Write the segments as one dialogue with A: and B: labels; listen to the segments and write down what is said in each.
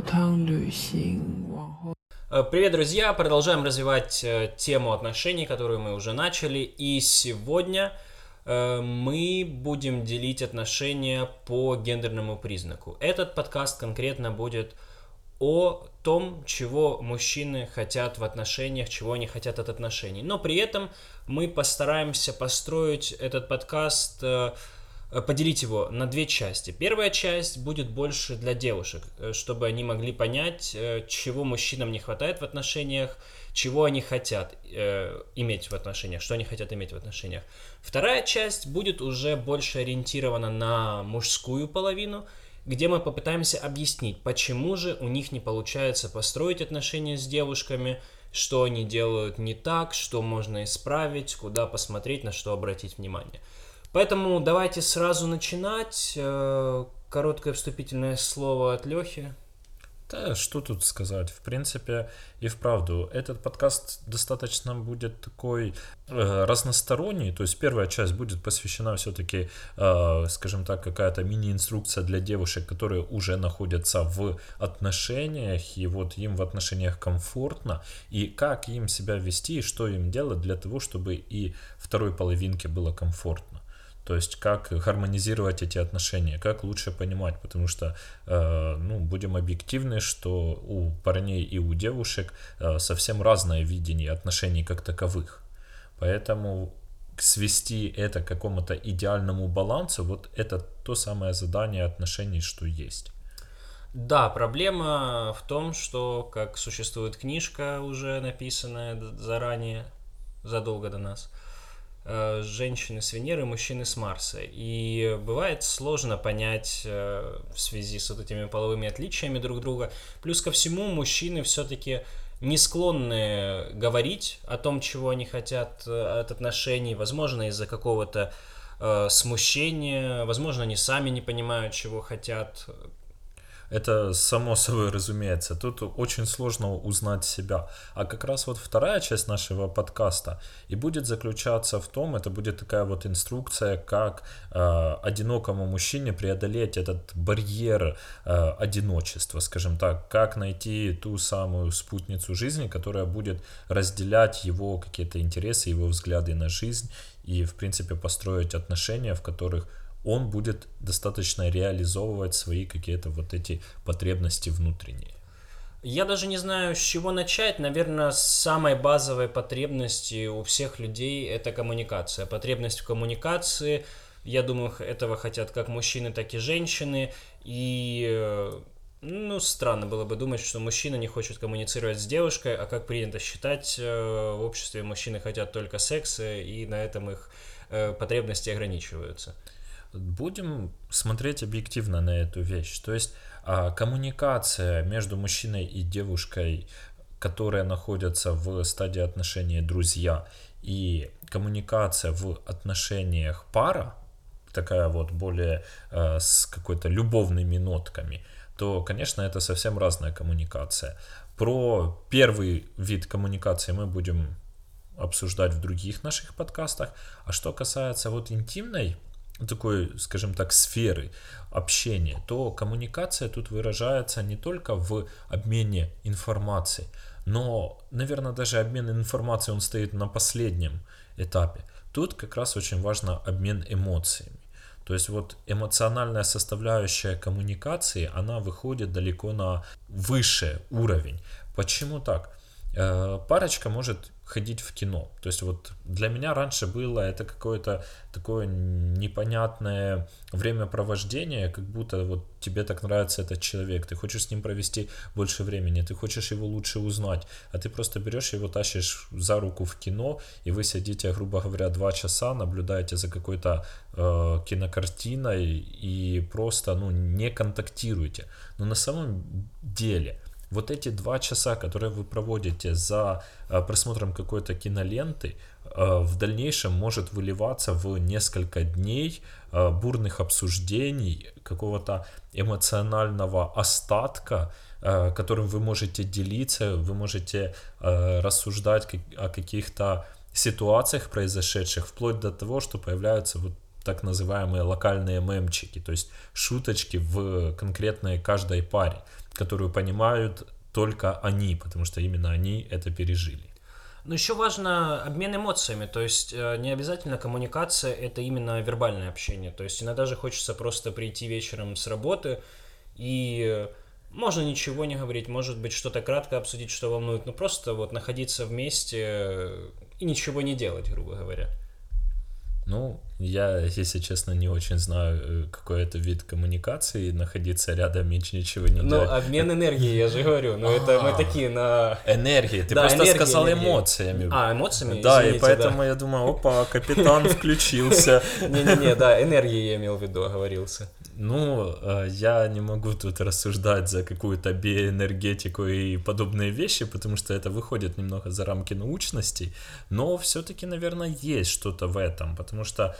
A: 泡汤旅行，往后
B: Э, Привет, друзья! Продолжаем развивать э, тему отношений, которую мы уже начали. И сегодня э, мы будем делить отношения по гендерному признаку. Этот подкаст конкретно будет о том, чего мужчины хотят в отношениях, чего они хотят от отношений. Но при этом мы постараемся построить этот подкаст, э, э, поделить его на две части. Первая часть будет больше для девушек, э, чтобы они могли понять, э, чего мужчинам не хватает в отношениях, чего они хотят э, иметь в отношениях, что они хотят иметь в отношениях. Вторая часть будет уже больше ориентирована на мужскую половину, где мы попытаемся объяснить, почему же у них не получается построить отношения с девушками, что они делают не так, что можно исправить, куда посмотреть, на что обратить внимание. Поэтому давайте сразу начинать. Э, Короткое вступительное слово от Лехи.
C: Да, что тут сказать? В принципе, и вправду, этот подкаст достаточно будет такой э, разносторонний. То есть первая часть будет посвящена все-таки, э, скажем так, какая-то мини-инструкция для девушек, которые уже находятся в отношениях, и вот им в отношениях комфортно, и как им себя вести, и что им делать для того, чтобы и второй половинке было комфортно. То есть как гармонизировать эти отношения, как лучше понимать, потому что, э, ну, будем объективны, что у парней и у девушек э, совсем разное видение отношений как таковых. Поэтому свести это к какому-то идеальному балансу, вот это то самое задание отношений, что есть.
B: Да, проблема в том, что как существует книжка, уже написанная заранее, задолго до нас, женщины с Венеры, мужчины с Марса. И бывает сложно понять э, в связи с вот этими половыми отличиями друг друга. Плюс ко всему, мужчины все-таки не склонны говорить о том, чего они хотят э, от отношений, возможно, из-за какого-то э, смущения, возможно, они сами не понимают, чего хотят.
C: Это само собой разумеется. Тут очень сложно узнать себя. А как раз вот вторая часть нашего подкаста и будет заключаться в том, это будет такая вот инструкция, как э, одинокому мужчине преодолеть этот барьер э, одиночества, скажем так, как найти ту самую спутницу жизни, которая будет разделять его какие-то интересы, его взгляды на жизнь и, в принципе, построить отношения, в которых он будет достаточно реализовывать свои какие-то вот эти потребности внутренние.
B: Я даже не знаю, с чего начать. Наверное, самой базовой потребности у всех людей это коммуникация. Потребность в коммуникации, я думаю, этого хотят как мужчины, так и женщины. И э, ну, странно было бы думать, что мужчина не хочет коммуницировать с девушкой, а как принято считать, э, в обществе мужчины хотят только секса, и на этом их э, потребности ограничиваются.
C: Будем смотреть объективно на эту вещь. То есть а, коммуникация между мужчиной и девушкой, которые находятся в стадии отношений друзья, и коммуникация в отношениях пара, такая вот более э, с какой-то любовными нотками, то, конечно, это совсем разная коммуникация. Про первый вид коммуникации мы будем обсуждать в других наших подкастах. А что касается вот интимной такой, скажем так, сферы общения, то коммуникация тут выражается не только в обмене информацией, но, наверное, даже обмен информацией, он стоит на последнем этапе. Тут как раз очень важно обмен эмоциями. То есть вот эмоциональная составляющая коммуникации, она выходит далеко на высший уровень. Почему так? Э, Парочка может ходить в кино. То есть вот для меня раньше было это какое-то такое непонятное времяпровождение, как будто вот тебе так нравится этот человек, ты хочешь с ним провести больше времени, ты хочешь его лучше узнать, а ты просто берешь его, тащишь за руку в кино, и вы сидите, грубо говоря, два часа, наблюдаете за какой-то э, кинокартиной и просто ну, не контактируете. Но на самом деле вот эти два часа, которые вы проводите за э, просмотром какой-то киноленты, э, в дальнейшем может выливаться в несколько дней э, бурных обсуждений, какого-то эмоционального остатка, которым вы можете делиться, вы можете рассуждать о каких-то ситуациях произошедших, вплоть до того, что появляются вот так называемые локальные мемчики, то есть шуточки в конкретной каждой паре которую понимают только они, потому что именно они это пережили.
B: Но еще важно обмен эмоциями, то есть э, не обязательно коммуникация это именно вербальное общение, то есть иногда же хочется просто прийти вечером с работы и можно ничего не говорить, может быть что-то кратко обсудить, что волнует, но просто вот находиться вместе и ничего не делать, грубо говоря.
C: Ну, я, если честно, не очень знаю, э, какой это вид коммуникации, находиться рядом и ничего не
B: ну,
C: делать.
B: Ну, обмен энергией, я же говорю. Ну, это мы
C: А.
B: такие на...
C: Энергии, ты
B: Да,
C: просто
B: энергия,
C: сказал
B: энергия.
C: эмоциями.
B: А, эмоциями?
C: Да, и
B: Извините,
C: поэтому
B: да.
C: я думаю, опа, капитан включился.
B: Не-не-не, да, энергией я имел в виду, оговорился.
C: Ну, э, я не могу тут рассуждать за какую-то биоэнергетику и подобные вещи, потому что это выходит немного за рамки научности, но все-таки, наверное, есть что-то в этом, потому что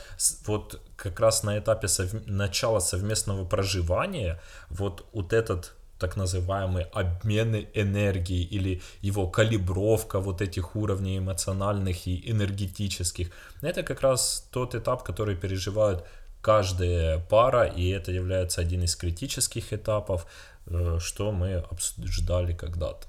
C: вот как раз на этапе сов- начала совместного проживания вот, вот этот так называемый обмен энергии или его калибровка вот этих уровней эмоциональных и энергетических. Это как раз тот этап, который переживают каждая пара, и это является один из критических этапов, э, что мы обсуждали когда-то.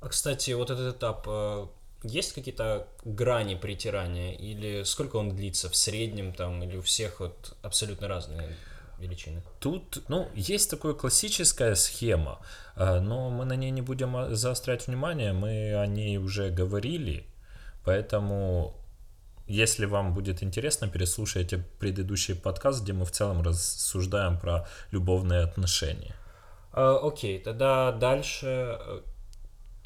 B: А, кстати, вот этот этап, э, есть какие-то грани притирания? Или сколько он длится в среднем там? Или у всех вот абсолютно разные величины?
C: Тут, ну, есть такая классическая схема, э, но мы на ней не будем а, заострять внимание, мы о ней уже говорили, поэтому если вам будет интересно, переслушайте предыдущий подкаст, где мы в целом рассуждаем про любовные отношения.
B: А, Окей, тогда дальше, э,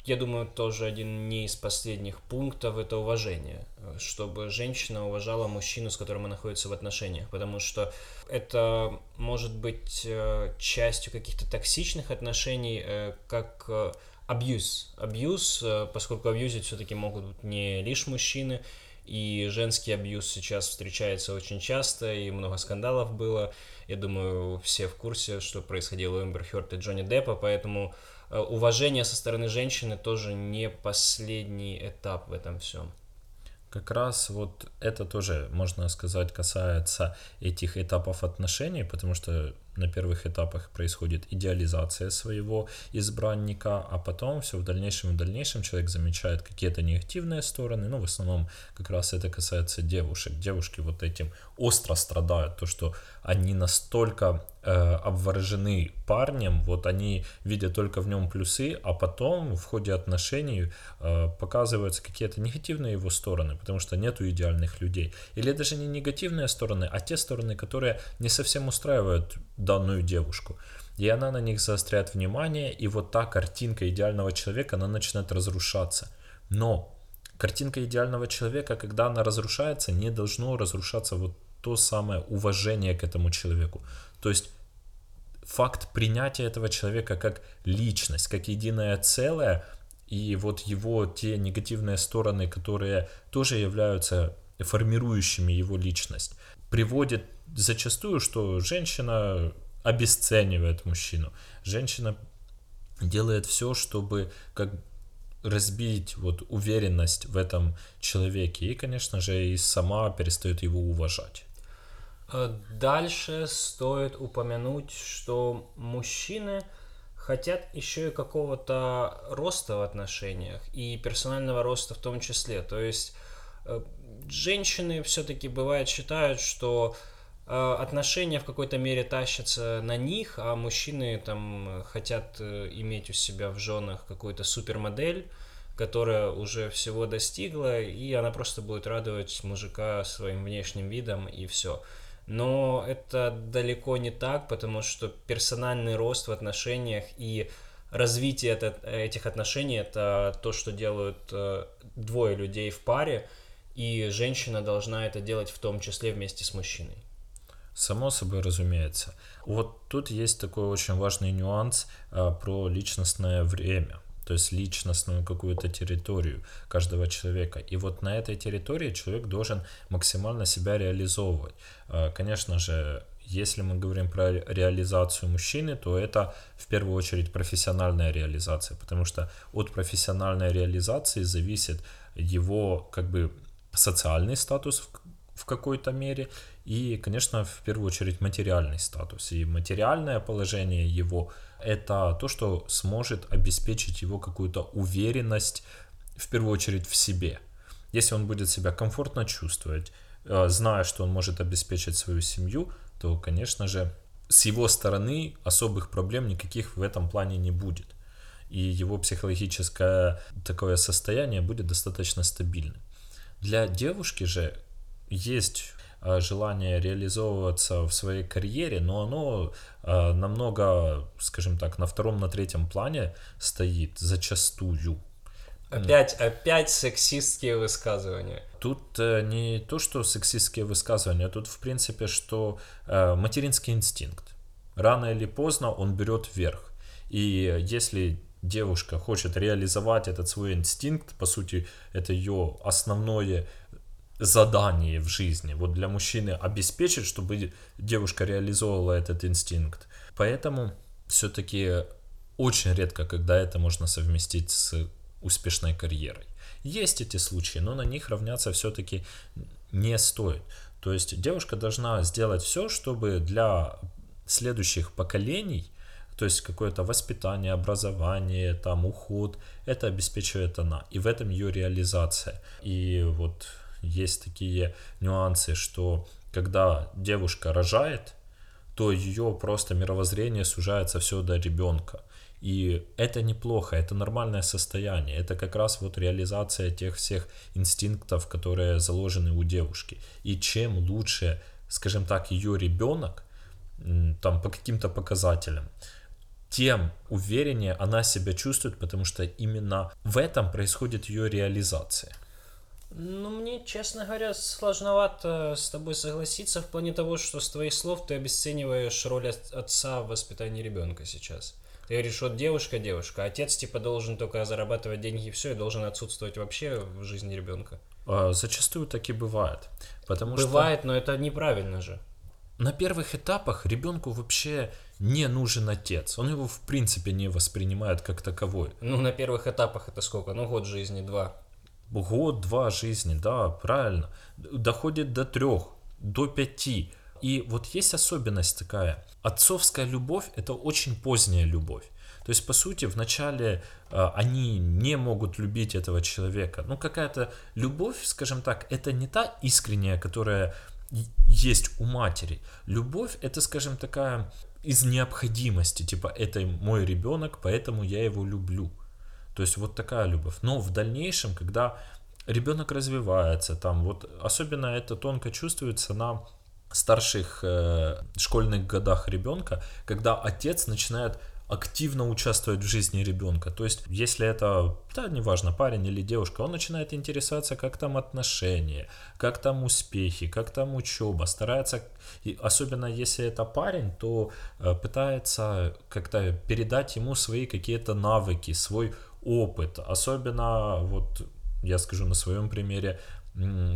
B: я думаю, тоже один не из последних пунктов это уважение, чтобы женщина уважала мужчину, с которым она находится в отношениях, потому что это может быть э, частью каких-то токсичных отношений, э, как э, абьюз. Абьюз, поскольку абьюзить все-таки могут быть не лишь мужчины, и женский абьюз сейчас встречается очень часто, и много скандалов было. Я думаю, все в курсе, что происходило у Эмбер Хёрд и Джонни Деппа, поэтому уважение со стороны женщины тоже не последний этап в этом всем.
C: Как раз вот это тоже, можно сказать, касается этих этапов отношений, потому что на первых этапах происходит идеализация своего избранника, а потом все в дальнейшем и дальнейшем человек замечает какие-то негативные стороны, ну, в основном как раз это касается девушек. Девушки вот этим остро страдают, то, что они настолько э, обворожены парнем, вот они видят только в нем плюсы, а потом в ходе отношений э, показываются какие-то негативные его стороны, потому что нету идеальных людей. Или даже не негативные стороны, а те стороны, которые не совсем устраивают данную девушку. И она на них заостряет внимание, и вот та картинка идеального человека, она начинает разрушаться. Но картинка идеального человека, когда она разрушается, не должно разрушаться вот то самое уважение к этому человеку. То есть факт принятия этого человека как личность, как единое целое, и вот его те негативные стороны, которые тоже являются формирующими его личность, приводит зачастую, что женщина обесценивает мужчину. Женщина делает все, чтобы как разбить вот уверенность в этом человеке и, конечно же, и сама перестает его уважать.
B: Э, Дальше стоит упомянуть, что мужчины хотят еще и какого-то роста в отношениях и персонального роста в том числе. То есть э, женщины все-таки бывает считают, что э, отношения в какой-то мере тащатся на них, а мужчины там хотят э, иметь у себя в женах какую-то супермодель, которая уже всего достигла, и она просто будет радовать мужика своим внешним видом и все. Но это далеко не так, потому что персональный рост в отношениях и развитие этих отношений это то, что делают э, двое людей в паре, и женщина должна это делать в том числе вместе с мужчиной.
C: Само собой разумеется. Вот тут есть такой очень важный нюанс а, про личностное время, то есть личностную какую-то территорию каждого человека. И вот на этой территории человек должен максимально себя реализовывать. А, Конечно же, если мы говорим про реализацию мужчины, то это в первую очередь профессиональная реализация, потому что от профессиональной реализации зависит его как бы социальный статус в в какой-то мере и, конечно, в первую очередь материальный статус. И материальное положение его – это то, что сможет обеспечить его какую-то уверенность, в первую очередь, в себе. Если он будет себя комфортно чувствовать, э, зная, что он может обеспечить свою семью, то, конечно же, с его стороны особых проблем никаких в этом плане не будет. И его психологическое такое состояние будет достаточно стабильным. Для девушки же есть э, желание реализовываться в своей карьере, но оно э, намного, скажем так, на втором, на третьем плане стоит зачастую.
B: Опять, опять сексистские высказывания.
C: Тут э, не то, что сексистские высказывания, тут в принципе, что э, материнский инстинкт. Рано или поздно он берет вверх. И если девушка хочет реализовать этот свой инстинкт, по сути, это ее основное задание в жизни. Вот для мужчины обеспечить, чтобы девушка реализовывала этот инстинкт. Поэтому все-таки очень редко, когда это можно совместить с успешной карьерой. Есть эти случаи, но на них равняться все-таки не стоит. То есть девушка должна сделать все, чтобы для следующих поколений, то есть какое-то воспитание, образование, там уход, это обеспечивает она. И в этом ее реализация. И вот есть такие нюансы, что когда девушка рожает, то ее просто мировоззрение сужается все до ребенка. И это неплохо, это нормальное состояние. Это как раз вот реализация тех всех инстинктов, которые заложены у девушки. И чем лучше, скажем так, ее ребенок, там по каким-то показателям, тем увереннее она себя чувствует, потому что именно в этом происходит ее реализация.
B: Ну, мне, честно говоря, сложновато с тобой согласиться в плане того, что с твоих слов ты обесцениваешь роль отца в воспитании ребенка сейчас. Ты говоришь, вот девушка, девушка, отец типа должен только зарабатывать деньги и все, и должен отсутствовать вообще в жизни ребенка.
C: А, зачастую так и бывает. Потому
B: бывает,
C: что...
B: но это неправильно же.
C: На первых этапах ребенку вообще не нужен отец. Он его в принципе не воспринимает как таковой.
B: Ну, на первых этапах это сколько? Ну, год жизни, два.
C: Год, два жизни, да, правильно. Доходит до трех, до пяти. И вот есть особенность такая. Отцовская любовь – это очень поздняя любовь. То есть, по сути, вначале э, они не могут любить этого человека. Ну, какая-то любовь, скажем так, это не та искренняя, которая есть у матери. Любовь это, скажем, такая из необходимости, типа это мой ребенок, поэтому я его люблю. То есть вот такая любовь. Но в дальнейшем, когда ребенок развивается, там вот особенно это тонко чувствуется на старших э, школьных годах ребенка, когда отец начинает активно участвовать в жизни ребенка. То есть, если это, да, неважно, парень или девушка, он начинает интересоваться, как там отношения, как там успехи, как там учеба, старается, и особенно если это парень, то э, пытается как-то передать ему свои какие-то навыки, свой опыт. Особенно, вот я скажу на своем примере,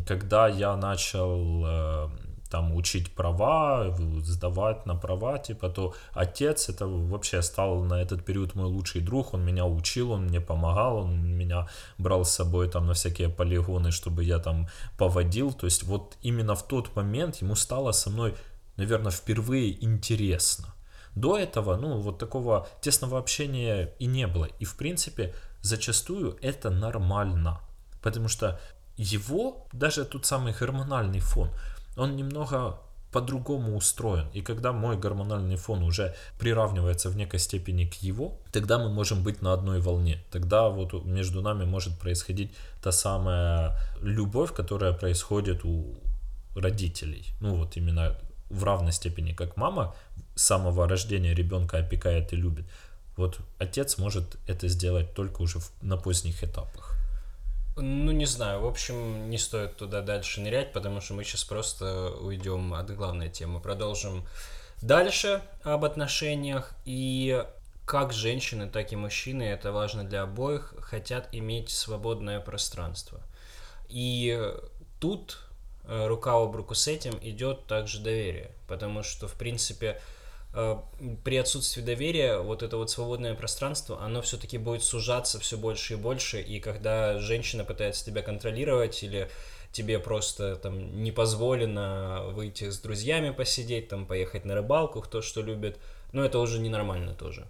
C: когда я начал э, там учить права, сдавать на права, типа, то отец это вообще стал на этот период мой лучший друг, он меня учил, он мне помогал, он меня брал с собой там на всякие полигоны, чтобы я там поводил, то есть вот именно в тот момент ему стало со мной, наверное, впервые интересно. До этого, ну, вот такого тесного общения и не было. И, в принципе, зачастую это нормально. Потому что его, даже тот самый гормональный фон, он немного по-другому устроен. И когда мой гормональный фон уже приравнивается в некой степени к его, тогда мы можем быть на одной волне. Тогда вот между нами может происходить та самая любовь, которая происходит у родителей. Ну вот именно в равной степени, как мама с самого рождения ребенка опекает и любит. Вот отец может это сделать только уже на поздних этапах.
B: Ну, не знаю. В общем, не стоит туда дальше нырять, потому что мы сейчас просто уйдем от главной темы. Продолжим дальше об отношениях. И как женщины, так и мужчины, это важно для обоих, хотят иметь свободное пространство. И тут э, рука об руку с этим идет также доверие. Потому что, в принципе, при отсутствии доверия вот это вот свободное пространство, оно все-таки будет сужаться все больше и больше, и когда женщина пытается тебя контролировать или тебе просто там не позволено выйти с друзьями посидеть, там поехать на рыбалку, кто что любит. Но это уже ненормально тоже.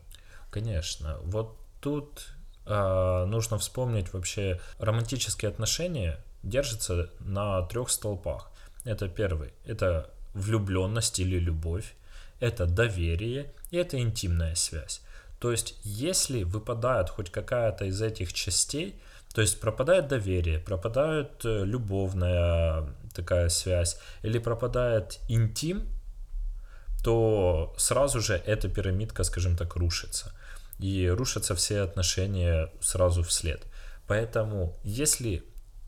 C: Конечно. Вот тут э, нужно вспомнить вообще романтические отношения держатся на трех столпах. Это первый, это влюбленность или любовь, это доверие и это интимная связь. То есть, если выпадает хоть какая-то из этих частей, то есть пропадает доверие, пропадает э, любовная такая связь или пропадает интим, то сразу же эта пирамидка, скажем так, рушится. И рушатся все отношения сразу вслед. Поэтому, если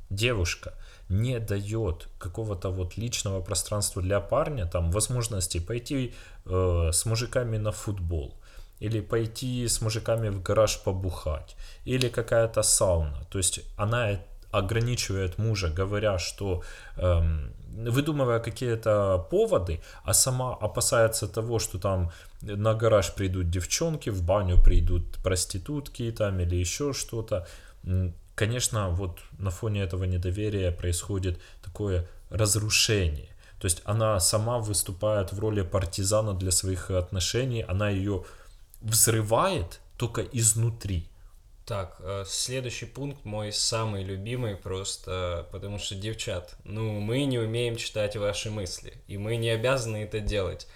C: девушка не дает какого-то вот личного пространства для парня, там возможности пойти э, с мужиками на футбол, или пойти с мужиками в гараж побухать, или какая-то сауна. То есть она ограничивает мужа, говоря, что эм, выдумывая какие-то поводы, а сама опасается того, что там на гараж придут девчонки, в баню придут проститутки там или еще что-то. Конечно, вот на фоне этого недоверия происходит такое разрушение. То есть она сама выступает в роли партизана для своих отношений, она ее взрывает только изнутри.
B: Так, э, следующий пункт мой самый любимый просто, потому что, девчат, ну, мы не умеем читать ваши мысли, и мы не обязаны это делать.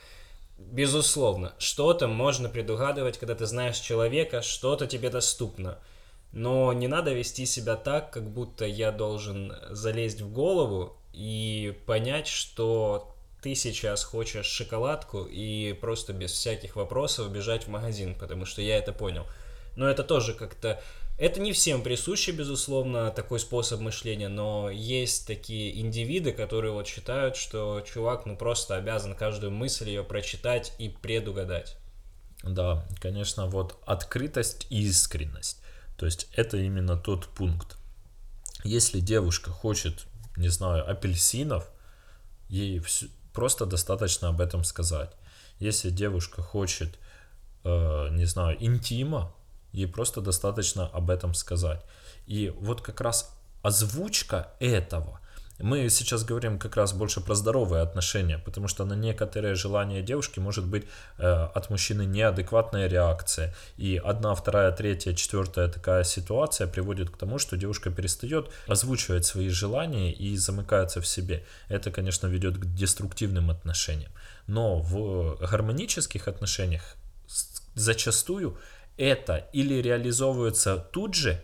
B: Безусловно, что-то можно предугадывать, когда ты знаешь человека, что-то тебе доступно. Но не надо вести себя так, как будто я должен залезть в голову и понять, что ты сейчас хочешь шоколадку и просто без всяких вопросов бежать в магазин, потому что я это понял. Но это тоже как-то... Это не всем присуще, безусловно, такой способ мышления, но есть такие индивиды, которые вот считают, что чувак, ну, просто обязан каждую мысль ее прочитать и предугадать.
C: Да, конечно, вот открытость и искренность. То есть это именно тот пункт. Если девушка хочет, не знаю, апельсинов, ей все, Просто достаточно об этом сказать. Если девушка хочет, э, не знаю, интима, ей просто достаточно об этом сказать. И вот как раз озвучка этого мы сейчас говорим как раз больше про здоровые отношения, потому что на некоторые желания девушки может быть э, от мужчины неадекватная реакция. И одна, вторая, третья, четвертая такая ситуация приводит к тому, что девушка перестает озвучивать свои желания и замыкается в себе. Это, конечно, ведет к деструктивным отношениям. Но в гармонических отношениях зачастую это или реализовывается тут же,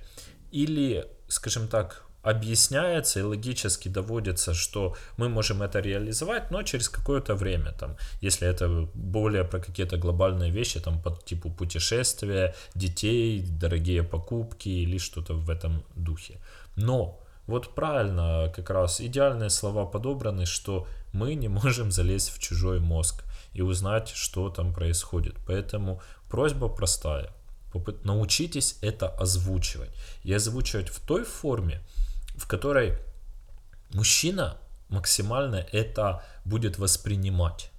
C: или, скажем так, объясняется и логически доводится, что мы можем это реализовать, но через какое-то время, там, если это более про какие-то глобальные вещи, там, по типу путешествия, детей, дорогие покупки или что-то в этом духе. Но вот правильно, как раз идеальные слова подобраны, что мы не можем залезть в чужой мозг и узнать, что там происходит. Поэтому просьба простая. Научитесь это озвучивать. И озвучивать в той форме, в которой мужчина максимально это будет воспринимать.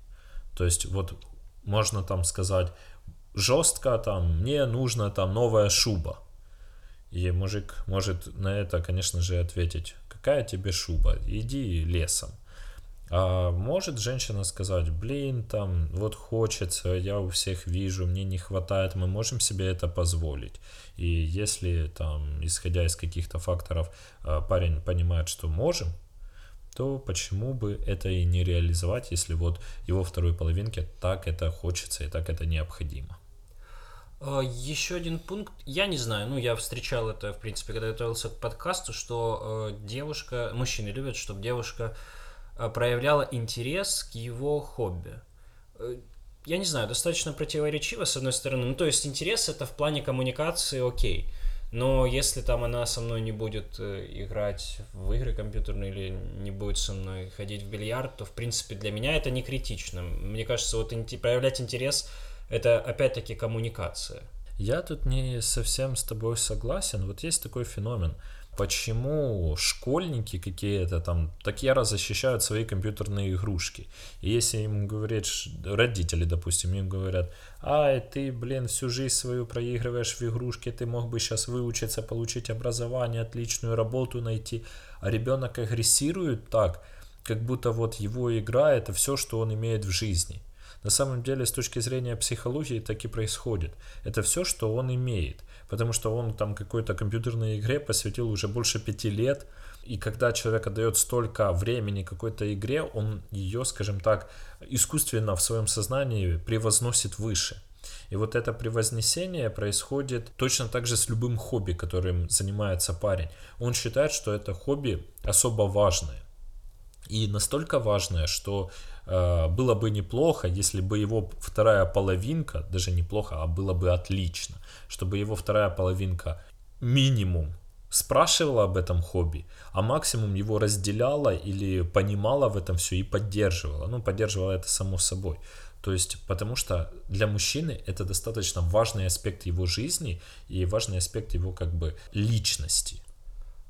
C: То есть вот можно там сказать жестко там мне нужна там новая шуба. И мужик может на это, конечно же, ответить, какая тебе шуба, иди лесом. А может женщина сказать, блин, там, вот хочется, я у всех вижу, мне не хватает, мы можем себе это позволить. И если там, исходя из каких-то факторов, а, парень понимает, что можем, то почему бы это и не реализовать, если вот его второй половинке так это хочется и так это необходимо.
B: А, Еще один пункт, я не знаю, ну я встречал это, в принципе, когда готовился к подкасту, что э, девушка, мужчины любят, чтобы девушка проявляла интерес к его хобби. Э, я не знаю, достаточно противоречиво, с одной стороны. Ну, то есть интерес это в плане коммуникации окей. Но если там она со мной не будет э, играть в игры компьютерные или не будет со мной ходить в бильярд, то, в принципе, для меня это не критично. Мне кажется, вот проявлять интерес — это, опять-таки, коммуникация.
C: Я тут не совсем с тобой согласен. Вот есть такой феномен. Почему школьники какие-то там так яро защищают свои компьютерные игрушки. И если им говорят, родители, допустим, им говорят, ай, ты, блин, всю жизнь свою проигрываешь в игрушки, ты мог бы сейчас выучиться, получить образование, отличную работу найти, а ребенок агрессирует так, как будто вот его игра это все, что он имеет в жизни. На самом деле, с точки зрения психологии, так и происходит. Это все, что он имеет. Потому что он там какой-то компьютерной игре посвятил уже больше пяти лет. И когда человек отдает столько времени какой-то игре, он ее, скажем так, искусственно в своем сознании превозносит выше. И вот это превознесение происходит точно так же с любым хобби, которым занимается парень. Он считает, что это хобби особо важное. И настолько важное, что было бы неплохо, если бы его вторая половинка, даже неплохо, а было бы отлично, чтобы его вторая половинка минимум спрашивала об этом хобби, а максимум его разделяла или понимала в этом все и поддерживала. Ну, поддерживала это само собой. То есть, потому что для мужчины это достаточно важный аспект его жизни и важный аспект его как бы личности.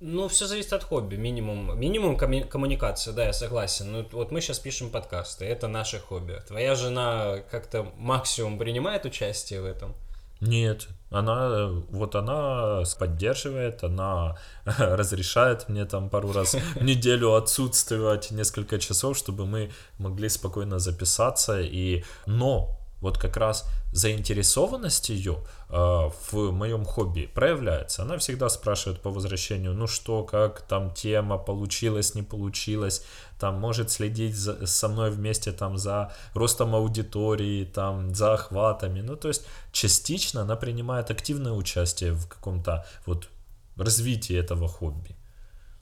B: Ну, все зависит от хобби. Минимум, минимум комму- коммуникация, да, я согласен. Ну, вот мы сейчас пишем подкасты, это наше хобби. Твоя жена как-то максимум принимает участие в этом?
C: Нет, она, вот она поддерживает, она разрешает мне там пару раз в неделю отсутствовать несколько часов, чтобы мы могли спокойно записаться. И, но вот как раз заинтересованность ее э, в моем хобби проявляется. Она всегда спрашивает по возвращению, ну что, как там тема, получилось, не получилось, там может следить за, со мной вместе там за ростом аудитории, там за охватами. Ну то есть частично она принимает активное участие в каком-то вот развитии этого хобби.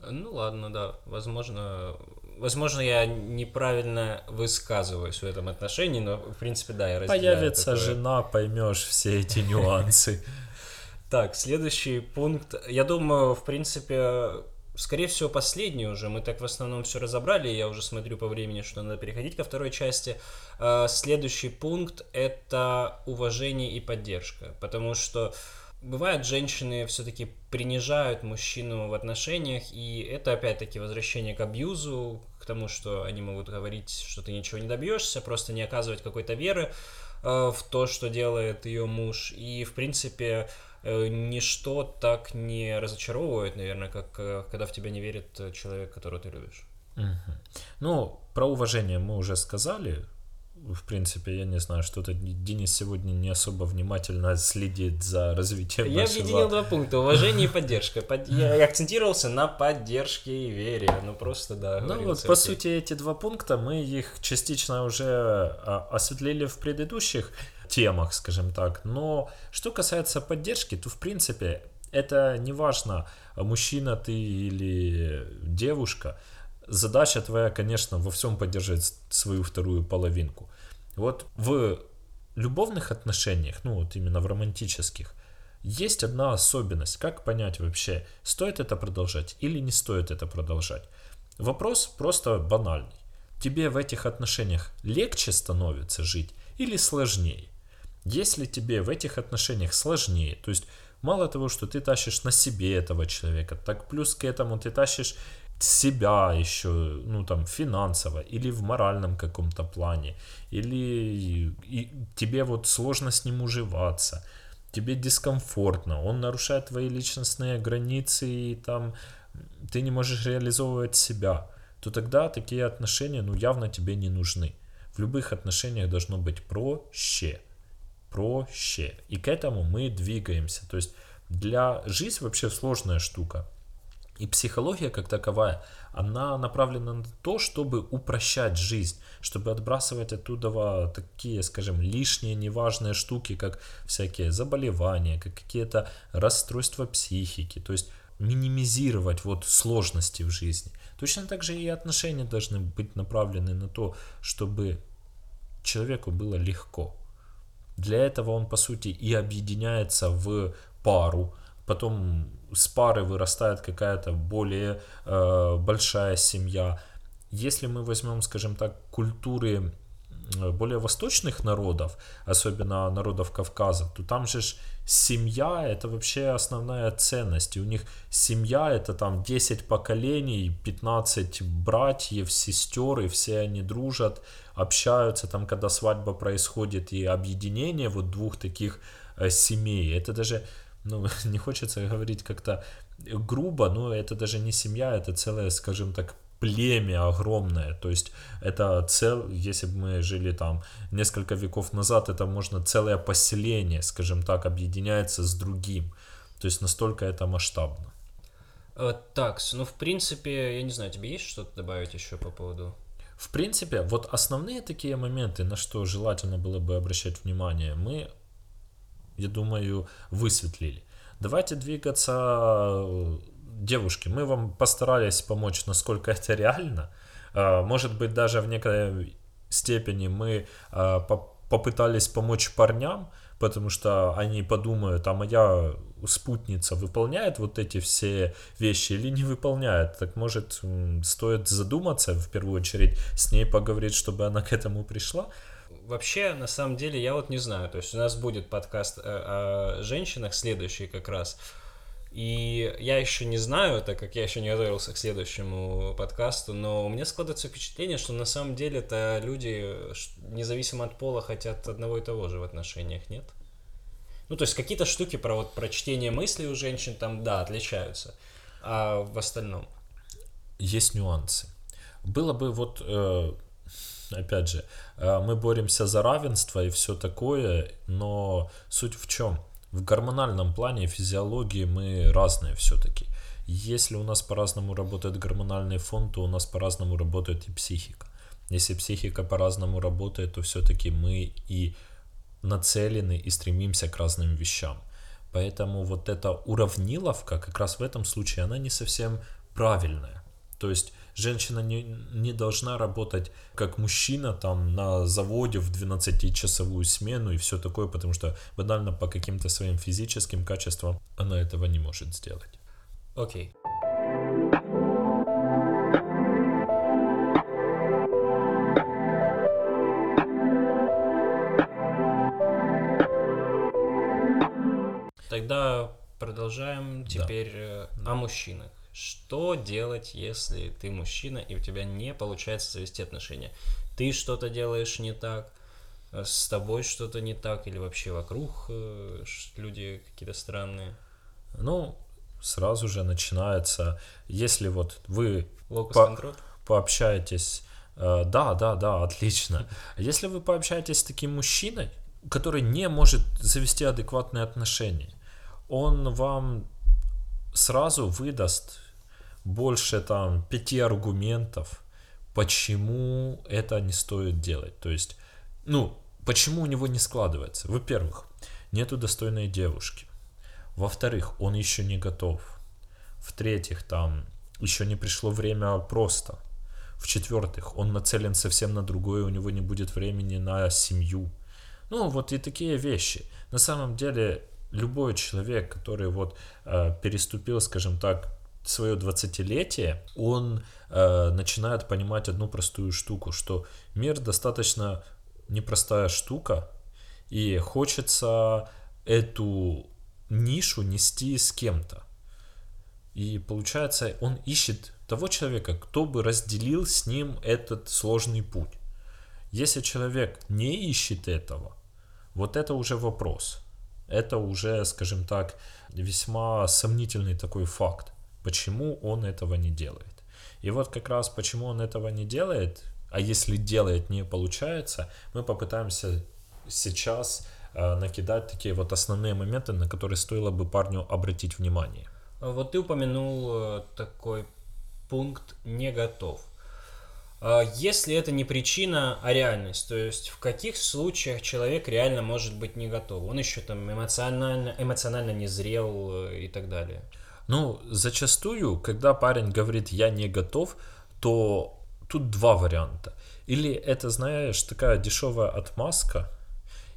B: Ну ладно, да, возможно, возможно, я неправильно высказываюсь в этом отношении, но, в принципе, да, я
C: разделяю Появится такое... жена, поймешь все эти нюансы.
B: Так, следующий пункт. Я думаю, в принципе, скорее всего, последний уже. Мы так в основном все разобрали. Я уже смотрю по времени, что надо переходить ко второй части. А, следующий пункт — это уважение и поддержка. Потому что Бывает, женщины все-таки принижают мужчину в отношениях, и это опять-таки возвращение к абьюзу, к тому, что они могут говорить, что ты ничего не добьешься, просто не оказывать какой-то веры э, в то, что делает ее муж. И, в принципе, э, ничто так не разочаровывает, наверное, как э, когда в тебя не верит человек, которого ты любишь.
C: Угу. Ну, про уважение мы уже сказали, в принципе, я не знаю, что-то Денис сегодня не особо внимательно следит за развитием
B: Я нашего... объединил два пункта. Уважение и поддержка. Я акцентировался на поддержке и вере. Ну, просто, да.
C: Ну, вот, по сути, эти два пункта, мы их частично уже а, осветлили в предыдущих темах, скажем так. Но что касается поддержки, то, в принципе, это не важно, мужчина ты или девушка. Задача твоя, конечно, во всем поддержать свою вторую половинку. Вот в любовных отношениях, ну вот именно в романтических, есть одна особенность. Как понять вообще, стоит это продолжать или не стоит это продолжать? Вопрос просто банальный. Тебе в этих отношениях легче становится жить или сложнее? Если тебе в этих отношениях сложнее, то есть мало того, что ты тащишь на себе этого человека, так плюс к этому ты тащишь себя еще, ну там финансово или в моральном каком-то плане, или и тебе вот сложно с ним уживаться, тебе дискомфортно, он нарушает твои личностные границы и там ты не можешь реализовывать себя, то тогда такие отношения ну явно тебе не нужны. В любых отношениях должно быть проще, проще. И к этому мы двигаемся. То есть для жизнь вообще сложная штука и психология как таковая, она направлена на то, чтобы упрощать жизнь, чтобы отбрасывать оттуда такие, скажем, лишние неважные штуки, как всякие заболевания, как какие-то расстройства психики, то есть минимизировать вот сложности в жизни. Точно так же и отношения должны быть направлены на то, чтобы человеку было легко. Для этого он, по сути, и объединяется в пару, потом с пары вырастает какая-то более э, большая семья. Если мы возьмем, скажем так, культуры более восточных народов, особенно народов Кавказа, то там же ж семья это вообще основная ценность. И у них семья это там 10 поколений, 15 братьев, сестер, и все они дружат, общаются. Там, когда свадьба происходит и объединение вот двух таких э, семей, это даже, ну, не хочется говорить как-то грубо, но это даже не семья, это целая, скажем так, племя огромное. То есть это цел, если бы мы жили там несколько веков назад, это можно целое поселение, скажем так, объединяется с другим. То есть настолько это масштабно.
B: Э, так, ну в принципе, я не знаю, тебе есть что-то добавить еще по поводу?
C: В принципе, вот основные такие моменты, на что желательно было бы обращать внимание, мы, я думаю, высветлили. Давайте двигаться девушки, мы вам постарались помочь, насколько это реально. А, может быть, даже в некоторой степени мы а, попытались помочь парням, потому что они подумают, а моя спутница выполняет вот эти все вещи или не выполняет. Так может, стоит задуматься, в первую очередь, с ней поговорить, чтобы она к этому пришла.
B: Вообще, на самом деле, я вот не знаю. То есть у нас будет подкаст о, о женщинах, следующий как раз. И я еще не знаю, так как я еще не готовился к следующему подкасту, но у меня складывается впечатление, что на самом деле это люди, независимо от пола, хотят одного и того же в отношениях, нет? Ну, то есть какие-то штуки про вот про чтение мыслей у женщин там, да, отличаются, а в остальном?
C: Есть нюансы. Было бы вот, э, опять же, э, мы боремся за равенство и все такое, но суть в чем? в гормональном плане, физиологии мы разные все-таки. Если у нас по-разному работает гормональный фон, то у нас по-разному работает и психика. Если психика по-разному работает, то все-таки мы и нацелены и стремимся к разным вещам. Поэтому вот эта уравниловка как раз в этом случае, она не совсем правильная. То есть женщина не, не должна работать как мужчина там на заводе в 12-часовую смену и все такое, потому что банально по каким-то своим физическим качествам она этого не может сделать.
B: Окей. Okay. Тогда продолжаем теперь да. Э, о мужчинах. Что делать, если ты мужчина и у тебя не получается завести отношения? Ты что-то делаешь не так, э, с тобой что-то не так, или вообще вокруг э, люди какие-то странные?
C: Ну, сразу же начинается, если вот вы по пообщаетесь, э, да, да, да, отлично. Если вы пообщаетесь с таким мужчиной, который не может завести адекватные отношения, он вам сразу выдаст больше там пяти аргументов, почему это не стоит делать. То есть, ну, почему у него не складывается? Во-первых, нету достойной девушки. Во-вторых, он еще не готов. В-третьих, там еще не пришло время просто. В-четвертых, он нацелен совсем на другое, у него не будет времени на семью. Ну, вот и такие вещи. На самом деле, любой человек, который вот э, переступил, скажем так, свое 20-летие, он э, начинает понимать одну простую штуку, что мир достаточно непростая штука, и хочется эту нишу нести с кем-то. И получается, он ищет того человека, кто бы разделил с ним этот сложный путь. Если человек не ищет этого, вот это уже вопрос. Это уже, скажем так, весьма сомнительный такой факт почему он этого не делает. И вот как раз почему он этого не делает, а если делает, не получается, мы попытаемся сейчас э, накидать такие вот основные моменты, на которые стоило бы парню обратить внимание.
B: Вот ты упомянул э, такой пункт «не готов». А если это не причина, а реальность, то есть в каких случаях человек реально может быть не готов? Он еще там эмоционально, эмоционально не зрел э, и так далее.
C: Ну, зачастую, когда парень говорит «я не готов», то тут два варианта. Или это, знаешь, такая дешевая отмазка,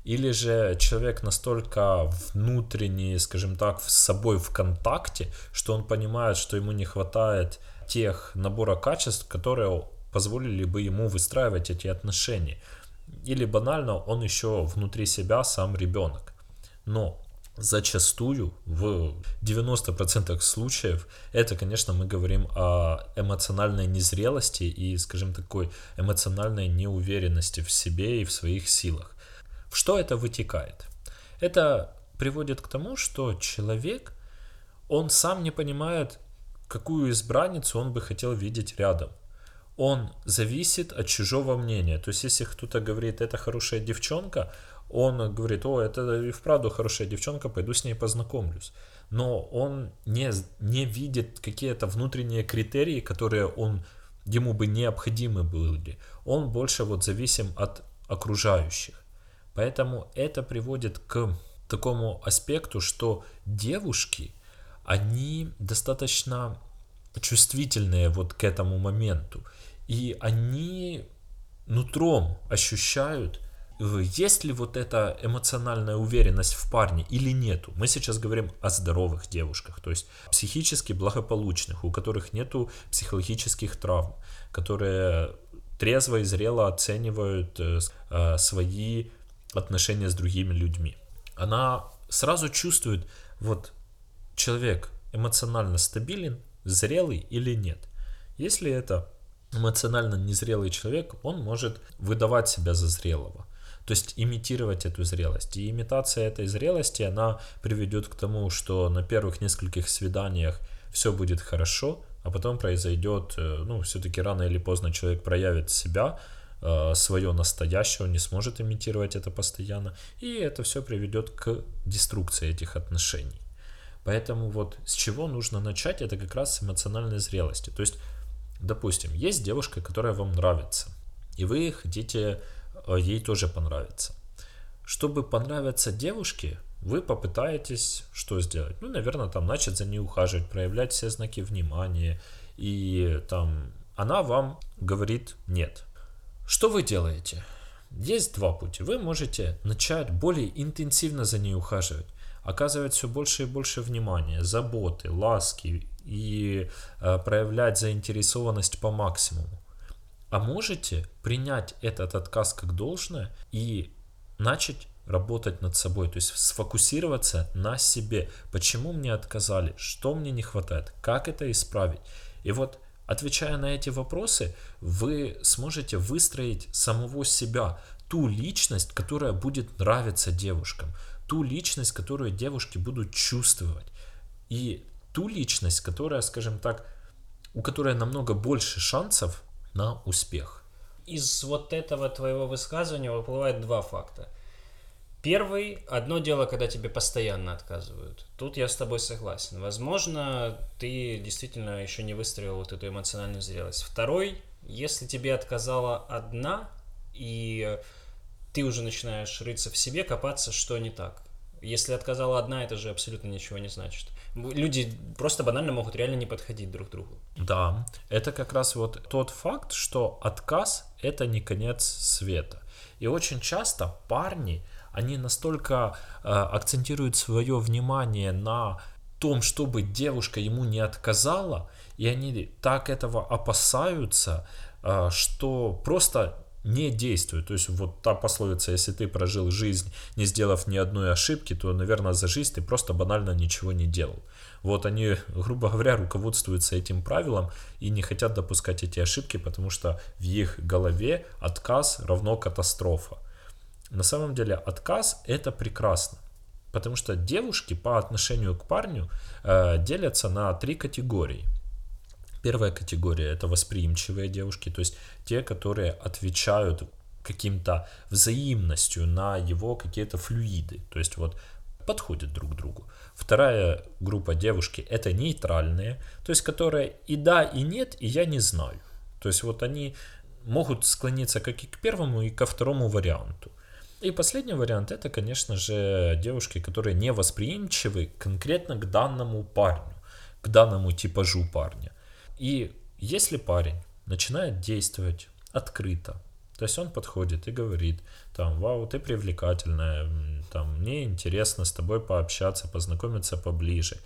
C: или же человек настолько внутренний, скажем так, с собой в контакте, что он понимает, что ему не хватает тех набора качеств, которые позволили бы ему выстраивать эти отношения. или банально он еще внутри себя сам ребенок. Но зачастую в 90% случаев это, конечно, мы говорим о эмоциональной незрелости и, скажем, такой эмоциональной неуверенности в себе и в своих силах. В что это вытекает? Это приводит к тому, что человек, он сам не понимает, какую избранницу он бы хотел видеть рядом. Он зависит от чужого мнения. То есть, если кто-то говорит, это хорошая девчонка, он говорит, о, это и вправду хорошая девчонка, пойду с ней познакомлюсь. Но он не, не видит какие-то внутренние критерии, которые он, ему бы необходимы были. Он больше вот зависим от окружающих. Поэтому это приводит к такому аспекту, что девушки, они достаточно чувствительные вот к этому моменту. И они нутром ощущают, есть ли вот эта эмоциональная уверенность в парне или нету. Мы сейчас говорим о здоровых девушках, то есть психически благополучных, у которых нету психологических травм, которые трезво и зрело оценивают э, э, свои отношения с другими людьми. Она сразу чувствует, вот человек эмоционально стабилен, зрелый или нет. Если это эмоционально незрелый человек, он может выдавать себя за зрелого. То есть имитировать эту зрелость. И имитация этой зрелости, она приведет к тому, что на первых нескольких свиданиях все будет хорошо, а потом произойдет, э, ну, все-таки рано или поздно человек проявит себя, э, свое настоящее, он не сможет имитировать это постоянно, и это все приведет к деструкции этих отношений. Поэтому вот с чего нужно начать, это как раз с эмоциональной зрелости. То есть, допустим, есть девушка, которая вам нравится, и вы хотите ей тоже понравится. Чтобы понравиться девушке, вы попытаетесь что сделать? Ну, наверное, там начать за ней ухаживать, проявлять все знаки внимания, и там она вам говорит нет. Что вы делаете? Есть два пути. Вы можете начать более интенсивно за ней ухаживать, оказывать все больше и больше внимания, заботы, ласки и э, проявлять заинтересованность по максимуму. А можете принять этот отказ как должное и начать работать над собой, то есть сфокусироваться на себе. Почему мне отказали? Что мне не хватает? Как это исправить? И вот отвечая на эти вопросы, вы сможете выстроить самого себя, ту личность, которая будет нравиться девушкам, ту личность, которую девушки будут чувствовать. И ту личность, которая, скажем так, у которой намного больше шансов на успех.
B: Из вот этого твоего высказывания выплывает два факта. Первый, одно дело, когда тебе постоянно отказывают. Тут я с тобой согласен. Возможно, ты действительно еще не выстроил вот эту эмоциональную зрелость. Второй, если тебе отказала одна, и ты уже начинаешь рыться в себе, копаться, что не так. Если отказала одна, это же абсолютно ничего не значит. Люди просто банально могут реально не подходить друг к другу.
C: Да, это как раз вот тот факт, что отказ это не конец света. И очень часто парни, они настолько э, акцентируют свое внимание на том, чтобы девушка ему не отказала, и они так этого опасаются, э, что просто не действует. То есть вот та пословица, если ты прожил жизнь, не сделав ни одной ошибки, то, наверное, за жизнь ты просто банально ничего не делал. Вот они, грубо говоря, руководствуются этим правилом и не хотят допускать эти ошибки, потому что в их голове отказ равно катастрофа. На самом деле отказ это прекрасно. Потому что девушки по отношению к парню э, делятся на три категории – Первая категория это восприимчивые девушки, то есть те, которые отвечают каким-то взаимностью на его какие-то флюиды, то есть вот подходят друг к другу. Вторая группа девушки это нейтральные, то есть которые и да, и нет, и я не знаю. То есть вот они могут склониться как и к первому, и ко второму варианту. И последний вариант это, конечно же, девушки, которые не восприимчивы конкретно к данному парню, к данному типажу парня. И если парень начинает действовать открыто, то есть он подходит и говорит, там, вау, ты привлекательная, там, мне интересно с тобой пообщаться, познакомиться поближе.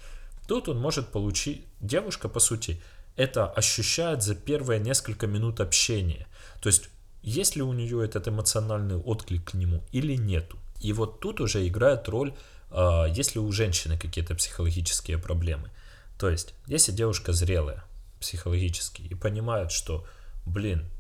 C: Тут он может получить, девушка, по сути, это ощущает за первые несколько минут общения. То есть есть ли у нее этот эмоциональный отклик к нему или нету. И вот тут уже играет роль, э, есть ли у женщины какие-то психологические проблемы. То есть, если девушка зрелая психологически и понимает, что, блин,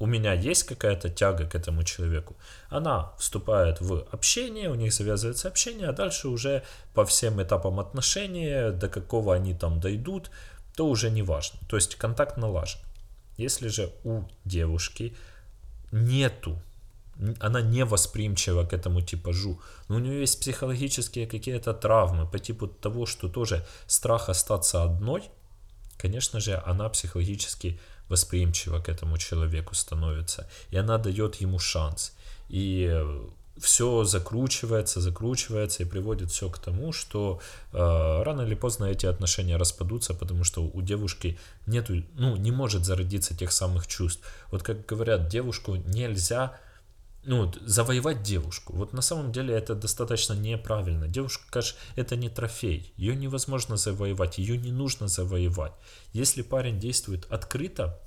C: у меня есть какая-то тяга к этому человеку, она вступает в общение, у них завязывается общение, а дальше уже по всем этапам отношения, до какого они там дойдут, то уже не важно. То есть контакт налажен. Если же у девушки нету, она не восприимчива к этому типажу, но у нее есть психологические какие-то травмы по типу того, что тоже страх остаться одной, конечно же, она психологически восприимчива к этому человеку становится, и она дает ему шанс. И все закручивается, закручивается и приводит все к тому, что э, рано или поздно эти отношения распадутся, потому что у девушки нету, ну, не может зародиться тех самых чувств. Вот как говорят, девушку нельзя ну, завоевать девушку. Вот на самом деле это достаточно неправильно. Девушка, конечно, это не трофей. Ее невозможно завоевать, ее не нужно завоевать. Если парень действует открыто,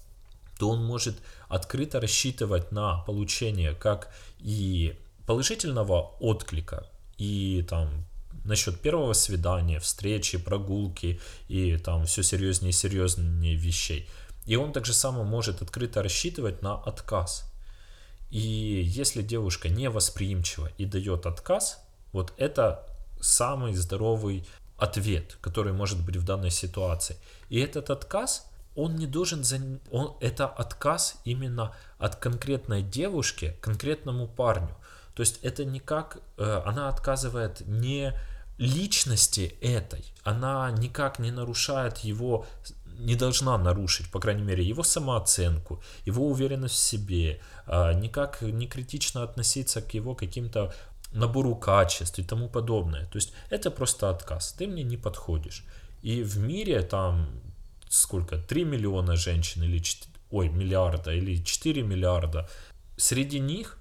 C: то он может открыто рассчитывать на получение как и положительного отклика, и там насчет первого свидания, встречи, прогулки и там все серьезнее и серьезнее вещей. И он также само может открыто рассчитывать на отказ. И если девушка не восприимчива и дает отказ, вот это самый здоровый ответ, который может быть в данной ситуации. И этот отказ, он не должен... За... Он, это отказ именно от конкретной девушки конкретному парню. То есть это никак... Э, она отказывает не личности этой, она никак не нарушает его не должна нарушить, по крайней мере, его самооценку, его уверенность в себе, а, никак не критично относиться к его каким-то набору качеств и тому подобное. То есть это просто отказ, ты мне не подходишь. И в мире там сколько, 3 миллиона женщин или 4, ой, миллиарда или 4 миллиарда, среди них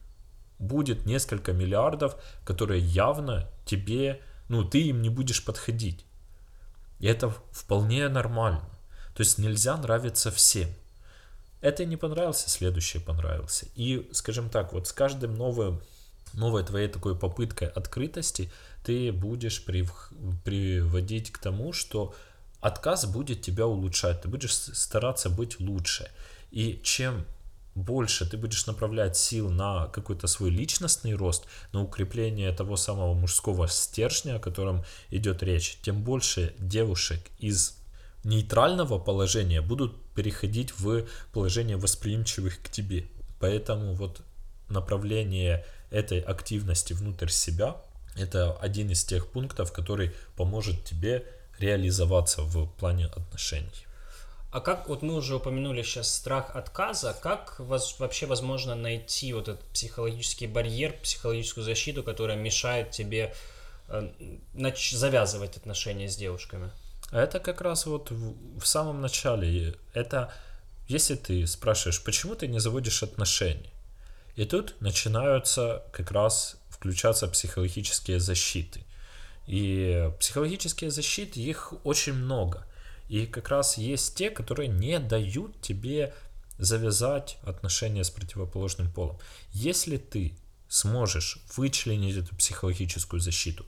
C: будет несколько миллиардов, которые явно тебе, ну, ты им не будешь подходить. И это вполне нормально. То есть нельзя нравиться всем. Это не понравился, следующий понравился. И, скажем так, вот с каждым новым, новой твоей такой попыткой открытости ты будешь приводить к тому, что отказ будет тебя улучшать, ты будешь стараться быть лучше. И чем больше ты будешь направлять сил на какой-то свой личностный рост, на укрепление того самого мужского стержня, о котором идет речь, тем больше девушек из нейтрального положения будут переходить в положение восприимчивых к тебе. Поэтому вот направление этой активности внутрь себя это один из тех пунктов, который поможет тебе реализоваться в плане отношений.
B: А как, вот мы уже упомянули сейчас страх отказа, как вас вообще возможно найти вот этот психологический барьер, психологическую защиту, которая мешает тебе э, завязывать отношения с девушками?
C: Это как раз вот в, в самом начале. Это если ты спрашиваешь, почему ты не заводишь отношения, и тут начинаются как раз включаться психологические защиты. И психологические защиты, их очень много. И как раз есть те, которые не дают тебе завязать отношения с противоположным полом. Если ты сможешь вычленить эту психологическую защиту,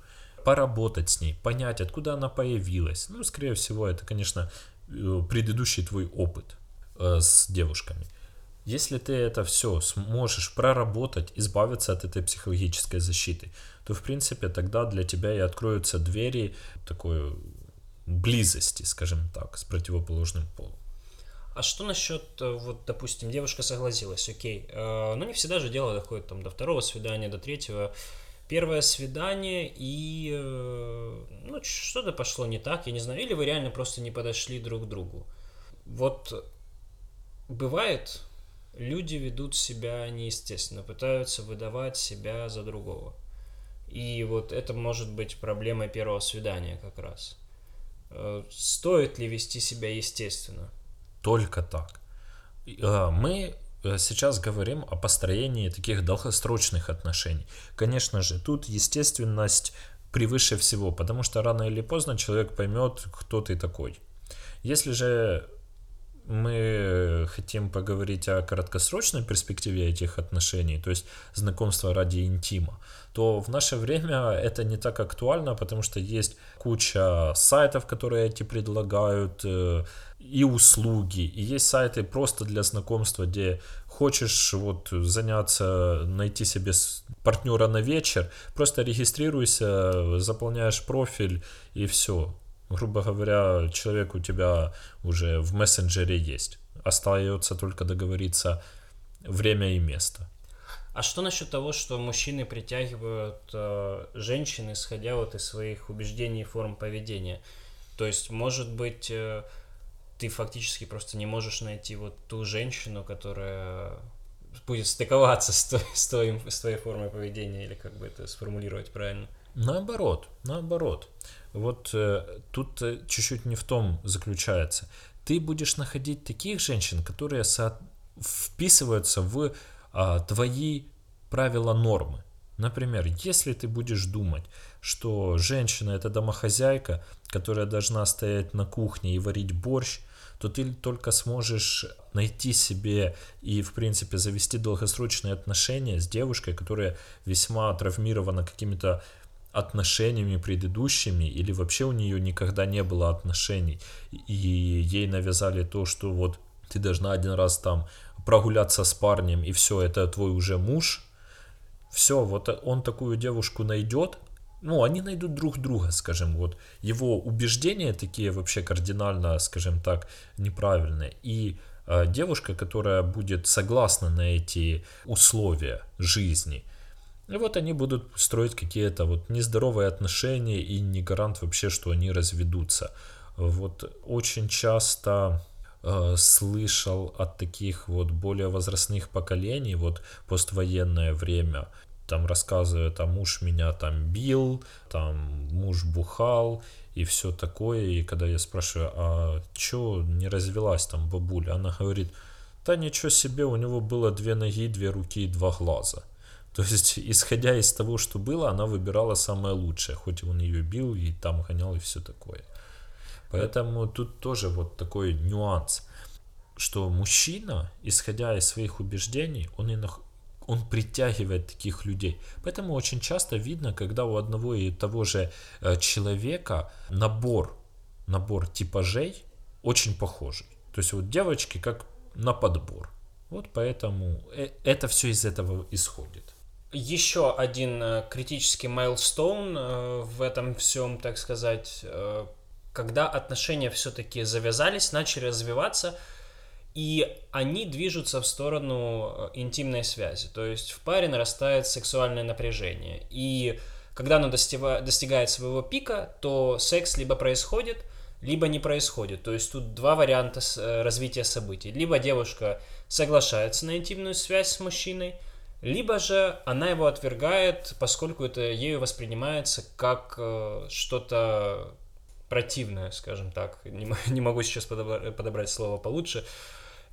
C: поработать с ней, понять, откуда она появилась. Ну, скорее всего, это, конечно, э, предыдущий твой опыт э, с девушками. Если ты это все сможешь проработать, избавиться от этой психологической защиты, то, в принципе, тогда для тебя и откроются двери такой близости, скажем так, с противоположным полом.
B: А что насчет, э, вот, допустим, девушка согласилась, окей, э, но не всегда же дело доходит там до второго свидания, до третьего, первое свидание и э, ну, что-то пошло не так, я не знаю, или вы реально просто не подошли друг к другу. Вот бывает, люди ведут себя неестественно, пытаются выдавать себя за другого. И вот это может быть проблемой первого свидания как раз. Э, стоит ли вести себя естественно?
C: Только так. Э, мы сейчас говорим о построении таких долгосрочных отношений. Конечно же, тут естественность превыше всего, потому что рано или поздно человек поймет, кто ты такой. Если же мы хотим поговорить о краткосрочной перспективе этих отношений, то есть знакомство ради интима, то в наше время это не так актуально, потому что есть куча сайтов, которые эти предлагают, э, и услуги, и есть сайты просто для знакомства, где хочешь вот заняться, найти себе партнера на вечер, просто регистрируйся, заполняешь профиль и все. Грубо говоря, человек у тебя уже в мессенджере есть. Остается только договориться время и место.
B: А что насчет того, что мужчины притягивают э, женщин, исходя вот из своих убеждений и форм поведения? То есть, может быть, э, ты фактически просто не можешь найти вот ту женщину, которая будет стыковаться с, той, с, твоим, с твоей формой поведения, или как бы это сформулировать правильно?
C: Наоборот, наоборот. Вот э, тут э, чуть-чуть не в том заключается. Ты будешь находить таких женщин, которые со- вписываются в э, твои правила нормы. Например, если ты будешь думать, что женщина это домохозяйка, которая должна стоять на кухне и варить борщ, то ты только сможешь найти себе и, в принципе, завести долгосрочные отношения с девушкой, которая весьма травмирована какими-то отношениями предыдущими, или вообще у нее никогда не было отношений, и ей навязали то, что вот ты должна один раз там прогуляться с парнем, и все, это твой уже муж, все, вот он такую девушку найдет, ну, они найдут друг друга, скажем, вот. Его убеждения такие вообще кардинально, скажем так, неправильные. И э, девушка, которая будет согласна на эти условия жизни, и вот они будут строить какие-то вот нездоровые отношения и не гарант вообще, что они разведутся. Вот очень часто э, слышал от таких вот более возрастных поколений, вот поствоенное время, там рассказывает, а муж меня там бил, там муж бухал и все такое. И когда я спрашиваю, а чё не развелась там бабуля, она говорит, да ничего себе, у него было две ноги, две руки и два глаза. То есть, исходя из того, что было, она выбирала самое лучшее, хоть он ее бил и там гонял и все такое. Поэтому тут тоже вот такой нюанс, что мужчина, исходя из своих убеждений, он и он притягивает таких людей. Поэтому очень часто видно, когда у одного и того же э, человека набор, набор типажей очень похожий. То есть вот девочки как на подбор. Вот поэтому э, это все из этого исходит.
B: Еще один э, критический майлстоун в этом всем, так сказать, когда отношения все-таки завязались, начали развиваться – и они движутся в сторону э, интимной связи. То есть в паре нарастает сексуальное напряжение. И когда оно достига, достигает своего пика, то секс либо происходит, либо не происходит. То есть тут два варианта э, развития событий. Либо девушка соглашается на интимную связь с мужчиной, либо же она его отвергает, поскольку это ею воспринимается как э, что-то противное, скажем так. Не, могу сейчас подобрать слово получше.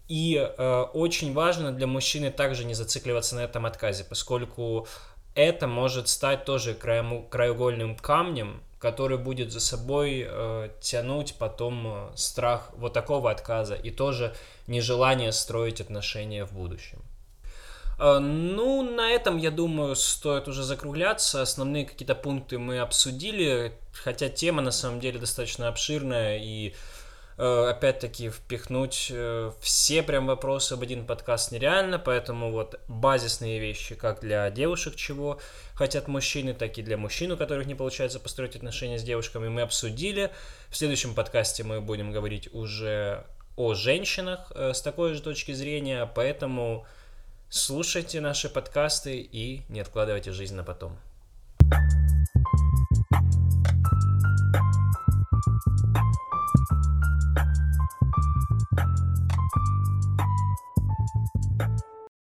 B: И э, очень важно для мужчины также не зацикливаться на этом отказе, поскольку это может стать тоже краем, краеугольным камнем, который будет за собой э, тянуть потом э, страх вот такого отказа и тоже нежелание строить отношения в будущем. Э, ну, на этом, я думаю, стоит уже закругляться. Основные какие-то пункты мы обсудили, хотя тема на самом деле достаточно обширная и Э, опять-таки впихнуть э, все прям вопросы в один подкаст нереально, поэтому вот базисные вещи, как для девушек, чего хотят мужчины, так и для мужчин, у которых не получается построить отношения с девушками, мы обсудили. В следующем подкасте мы будем говорить уже о женщинах э, с такой же точки зрения, поэтому слушайте наши подкасты и не откладывайте жизнь на потом.